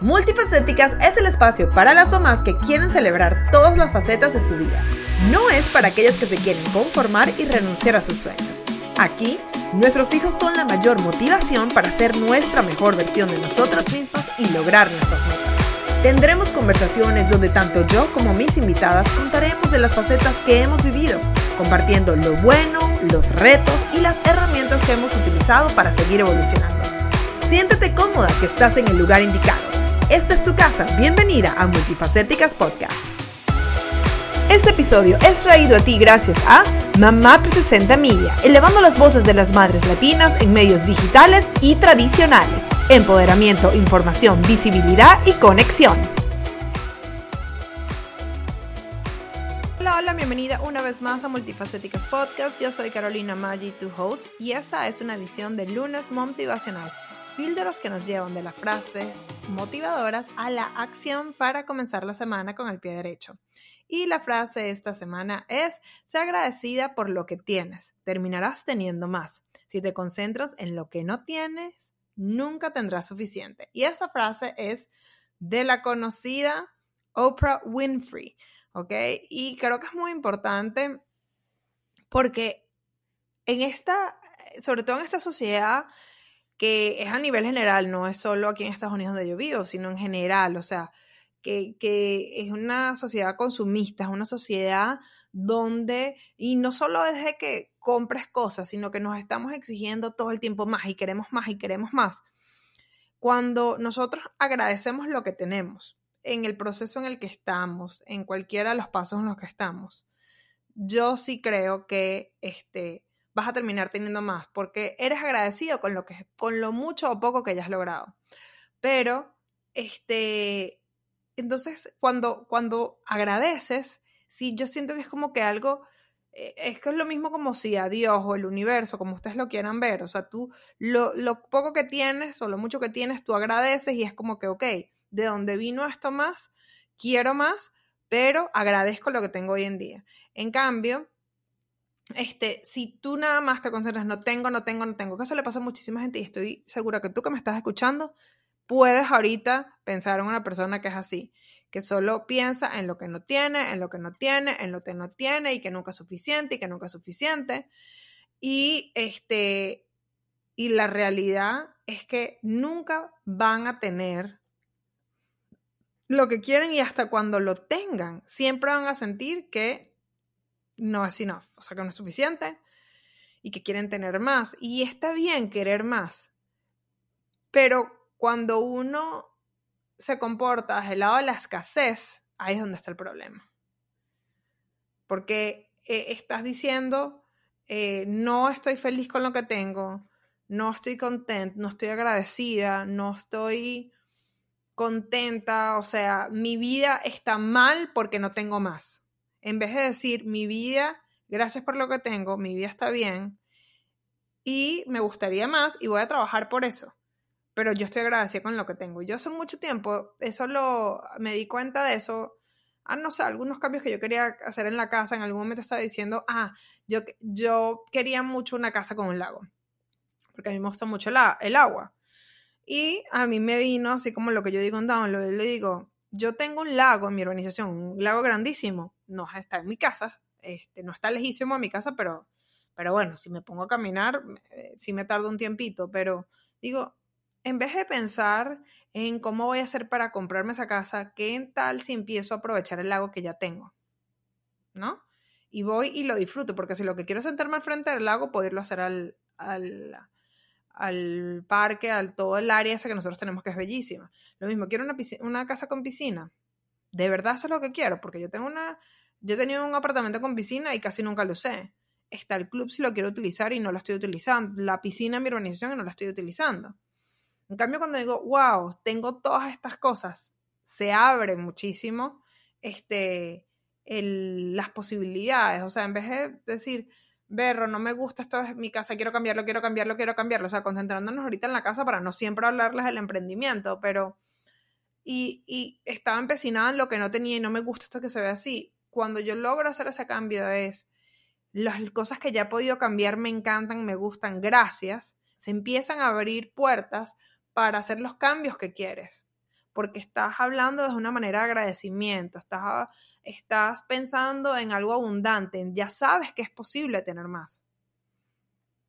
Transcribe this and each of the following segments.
Multifacéticas es el espacio para las mamás que quieren celebrar todas las facetas de su vida. No es para aquellas que se quieren conformar y renunciar a sus sueños. Aquí, nuestros hijos son la mayor motivación para ser nuestra mejor versión de nosotras mismas y lograr nuestras metas. Tendremos conversaciones donde tanto yo como mis invitadas contaremos de las facetas que hemos vivido, compartiendo lo bueno, los retos y las herramientas que hemos utilizado para seguir evolucionando. Siéntete cómoda que estás en el lugar indicado. Esta es tu casa. Bienvenida a Multifacéticas Podcast. Este episodio es traído a ti gracias a Mamá 360 Media, elevando las voces de las madres latinas en medios digitales y tradicionales. Empoderamiento, información, visibilidad y conexión. Hola, hola, bienvenida una vez más a Multifacéticas Podcast. Yo soy Carolina Maggi, tu host, y esta es una edición de Lunes Motivacional píldoras que nos llevan de la frase motivadoras a la acción para comenzar la semana con el pie derecho. Y la frase esta semana es, sé agradecida por lo que tienes, terminarás teniendo más. Si te concentras en lo que no tienes, nunca tendrás suficiente. Y esa frase es de la conocida Oprah Winfrey, ¿ok? Y creo que es muy importante porque en esta, sobre todo en esta sociedad que es a nivel general, no es solo aquí en Estados Unidos donde yo vivo, sino en general, o sea, que, que es una sociedad consumista, es una sociedad donde, y no solo desde que compres cosas, sino que nos estamos exigiendo todo el tiempo más y queremos más y queremos más. Cuando nosotros agradecemos lo que tenemos, en el proceso en el que estamos, en cualquiera de los pasos en los que estamos, yo sí creo que este, vas a terminar teniendo más, porque eres agradecido con lo, que, con lo mucho o poco que hayas logrado. Pero, este, entonces, cuando, cuando agradeces, sí, yo siento que es como que algo, eh, es que es lo mismo como si a Dios o el universo, como ustedes lo quieran ver, o sea, tú lo, lo poco que tienes o lo mucho que tienes, tú agradeces y es como que, ok, de dónde vino esto más, quiero más, pero agradezco lo que tengo hoy en día. En cambio, este, si tú nada más te concentras, no tengo, no tengo, no tengo, eso le pasa a muchísima gente y estoy segura que tú que me estás escuchando, puedes ahorita pensar en una persona que es así, que solo piensa en lo que no tiene, en lo que no tiene, en lo que no tiene y que nunca es suficiente y que nunca es suficiente. Y este, y la realidad es que nunca van a tener lo que quieren y hasta cuando lo tengan, siempre van a sentir que no es enough, o sea que no es suficiente y que quieren tener más. Y está bien querer más, pero cuando uno se comporta desde el lado de la escasez, ahí es donde está el problema. Porque eh, estás diciendo, eh, no estoy feliz con lo que tengo, no estoy contenta, no estoy agradecida, no estoy contenta, o sea, mi vida está mal porque no tengo más en vez de decir mi vida, gracias por lo que tengo, mi vida está bien y me gustaría más y voy a trabajar por eso. Pero yo estoy agradecida con lo que tengo. Yo hace mucho tiempo, eso lo, me di cuenta de eso, ah, no sé, algunos cambios que yo quería hacer en la casa, en algún momento estaba diciendo, ah, yo, yo quería mucho una casa con un lago, porque a mí me gusta mucho la, el agua. Y a mí me vino, así como lo que yo digo en Download, le digo, yo tengo un lago en mi urbanización, un lago grandísimo, no está en mi casa, este, no está lejísimo a mi casa, pero, pero bueno, si me pongo a caminar, eh, sí me tarda un tiempito, pero digo, en vez de pensar en cómo voy a hacer para comprarme esa casa, ¿qué tal si empiezo a aprovechar el lago que ya tengo? ¿No? Y voy y lo disfruto, porque si lo que quiero es sentarme al frente del lago, puedo irlo a hacer al, al, al parque, al todo el área esa que nosotros tenemos que es bellísima. Lo mismo, quiero una, una casa con piscina. De verdad eso es lo que quiero, porque yo tengo una, yo tenido un apartamento con piscina y casi nunca lo usé. Está el club si lo quiero utilizar y no lo estoy utilizando. La piscina en mi organización y no la estoy utilizando. En cambio, cuando digo, wow, tengo todas estas cosas, se abre muchísimo este, las posibilidades. O sea, en vez de decir, berro, no me gusta esto es mi casa, quiero cambiarlo, quiero cambiarlo, quiero cambiarlo. O sea, concentrándonos ahorita en la casa para no siempre hablarles del emprendimiento, pero... Y, y estaba empecinada en lo que no tenía y no me gusta esto que se ve así. Cuando yo logro hacer ese cambio es, las cosas que ya he podido cambiar me encantan, me gustan, gracias. Se empiezan a abrir puertas para hacer los cambios que quieres. Porque estás hablando de una manera de agradecimiento, estás, pensando en algo abundante, ya sabes que es posible tener más.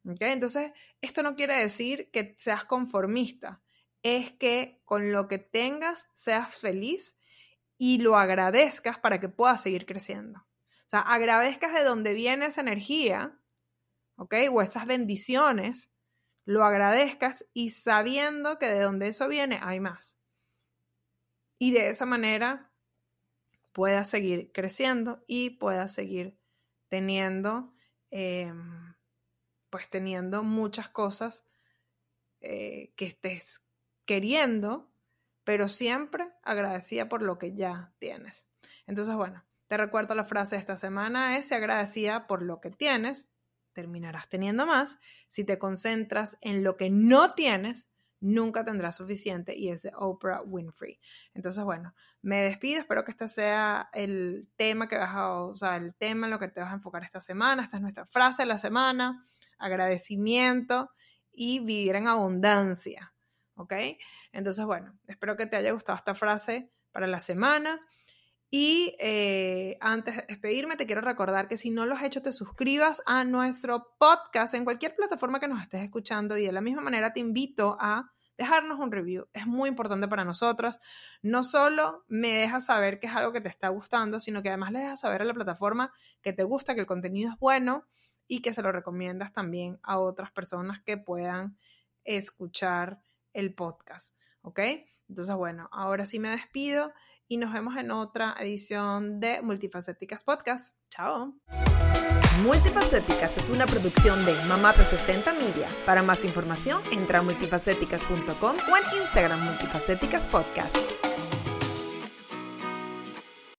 Entonces, esto no quiere decir que seas conformista, es que con lo que tengas seas feliz y lo agradezcas para que puedas seguir creciendo. O sea, agradezcas de dónde viene esa energía, ¿ok? O esas bendiciones, lo agradezcas y sabiendo que de donde eso viene hay más. Y de esa manera puedas seguir creciendo y puedas seguir teniendo, em, pues teniendo muchas cosas eh, que estés queriendo, pero siempre agradecida por lo que ya tienes. Entonces, bueno, te recuerdo la frase de esta semana es, agradecida por lo que tienes, terminarás teniendo más. Si te concentras en lo que no tienes, nunca tendrás suficiente y es de Oprah Winfrey. Entonces, bueno, me despido, espero que este sea el tema que vas a, o sea, el tema en lo que te vas a enfocar esta semana. Esta es nuestra frase de la semana, agradecimiento y vivir en abundancia, ¿ok? Entonces, bueno, espero que te haya gustado esta frase para la semana. Y eh, antes de despedirme, te quiero recordar que si no lo has hecho, te suscribas a nuestro podcast en cualquier plataforma que nos estés escuchando y de la misma manera te invito a dejarnos un review. Es muy importante para nosotros. No solo me dejas saber que es algo que te está gustando, sino que además le dejas saber a la plataforma que te gusta, que el contenido es bueno y que se lo recomiendas también a otras personas que puedan escuchar el podcast. ¿Ok? Entonces, bueno, ahora sí me despido y nos vemos en otra edición de Multifacéticas Podcast. Chao. Multifacéticas es una producción de Mamá 60 Media. Para más información, entra a multifacéticas.com o en Instagram Multifacéticas Podcast.